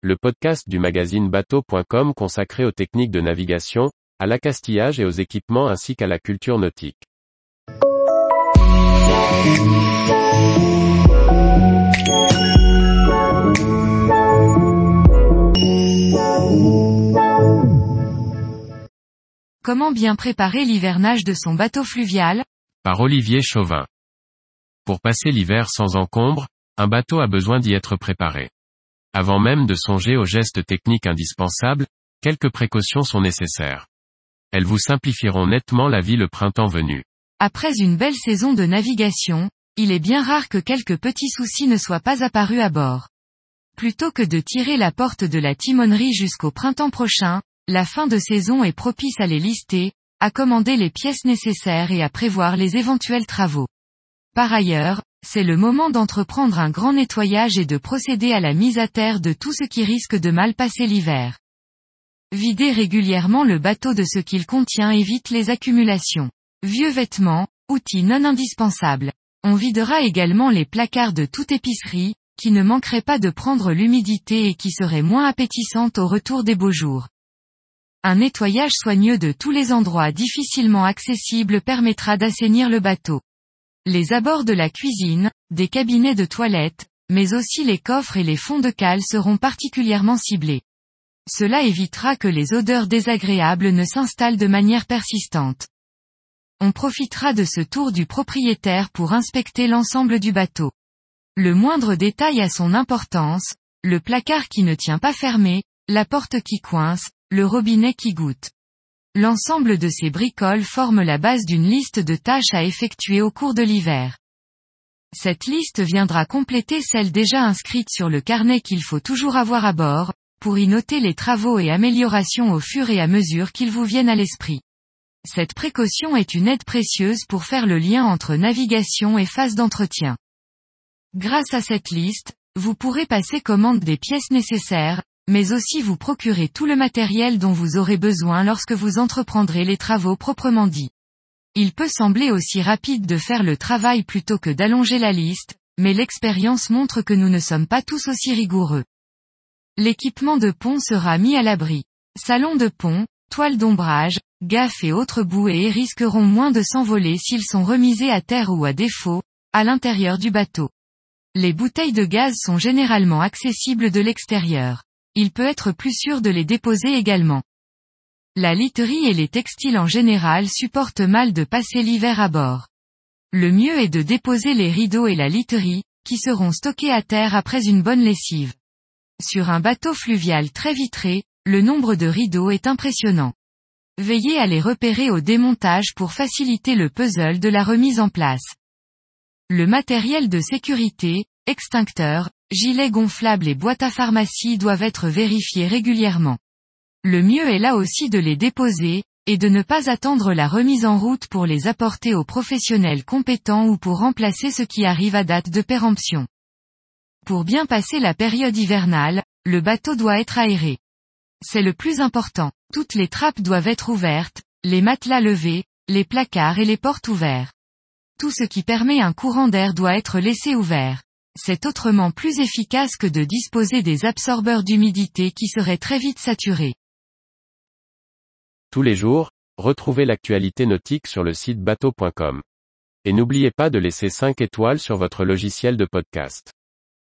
le podcast du magazine bateau.com consacré aux techniques de navigation, à l'accastillage et aux équipements ainsi qu'à la culture nautique. Comment bien préparer l'hivernage de son bateau fluvial? Par Olivier Chauvin. Pour passer l'hiver sans encombre, un bateau a besoin d'y être préparé. Avant même de songer aux gestes techniques indispensables, quelques précautions sont nécessaires. Elles vous simplifieront nettement la vie le printemps venu. Après une belle saison de navigation, il est bien rare que quelques petits soucis ne soient pas apparus à bord. Plutôt que de tirer la porte de la timonerie jusqu'au printemps prochain, la fin de saison est propice à les lister, à commander les pièces nécessaires et à prévoir les éventuels travaux. Par ailleurs, c'est le moment d'entreprendre un grand nettoyage et de procéder à la mise à terre de tout ce qui risque de mal passer l'hiver. Vider régulièrement le bateau de ce qu'il contient évite les accumulations. Vieux vêtements, outils non indispensables. On videra également les placards de toute épicerie, qui ne manqueraient pas de prendre l'humidité et qui seraient moins appétissantes au retour des beaux jours. Un nettoyage soigneux de tous les endroits difficilement accessibles permettra d'assainir le bateau les abords de la cuisine, des cabinets de toilette, mais aussi les coffres et les fonds de cale seront particulièrement ciblés. Cela évitera que les odeurs désagréables ne s'installent de manière persistante. On profitera de ce tour du propriétaire pour inspecter l'ensemble du bateau. Le moindre détail a son importance, le placard qui ne tient pas fermé, la porte qui coince, le robinet qui goûte. L'ensemble de ces bricoles forme la base d'une liste de tâches à effectuer au cours de l'hiver. Cette liste viendra compléter celle déjà inscrite sur le carnet qu'il faut toujours avoir à bord, pour y noter les travaux et améliorations au fur et à mesure qu'ils vous viennent à l'esprit. Cette précaution est une aide précieuse pour faire le lien entre navigation et phase d'entretien. Grâce à cette liste, vous pourrez passer commande des pièces nécessaires, mais aussi vous procurer tout le matériel dont vous aurez besoin lorsque vous entreprendrez les travaux proprement dits. Il peut sembler aussi rapide de faire le travail plutôt que d'allonger la liste, mais l'expérience montre que nous ne sommes pas tous aussi rigoureux. L'équipement de pont sera mis à l'abri. Salon de pont, toile d'ombrage, gaffes et autres bouées risqueront moins de s'envoler s'ils sont remisés à terre ou à défaut, à l'intérieur du bateau. Les bouteilles de gaz sont généralement accessibles de l'extérieur il peut être plus sûr de les déposer également. La literie et les textiles en général supportent mal de passer l'hiver à bord. Le mieux est de déposer les rideaux et la literie, qui seront stockés à terre après une bonne lessive. Sur un bateau fluvial très vitré, le nombre de rideaux est impressionnant. Veillez à les repérer au démontage pour faciliter le puzzle de la remise en place. Le matériel de sécurité, extincteurs, gilets gonflables et boîtes à pharmacie doivent être vérifiés régulièrement. Le mieux est là aussi de les déposer, et de ne pas attendre la remise en route pour les apporter aux professionnels compétents ou pour remplacer ce qui arrive à date de péremption. Pour bien passer la période hivernale, le bateau doit être aéré. C'est le plus important. Toutes les trappes doivent être ouvertes, les matelas levés, les placards et les portes ouverts. Tout ce qui permet un courant d'air doit être laissé ouvert c'est autrement plus efficace que de disposer des absorbeurs d'humidité qui seraient très vite saturés. Tous les jours, retrouvez l'actualité nautique sur le site bateau.com. Et n'oubliez pas de laisser 5 étoiles sur votre logiciel de podcast.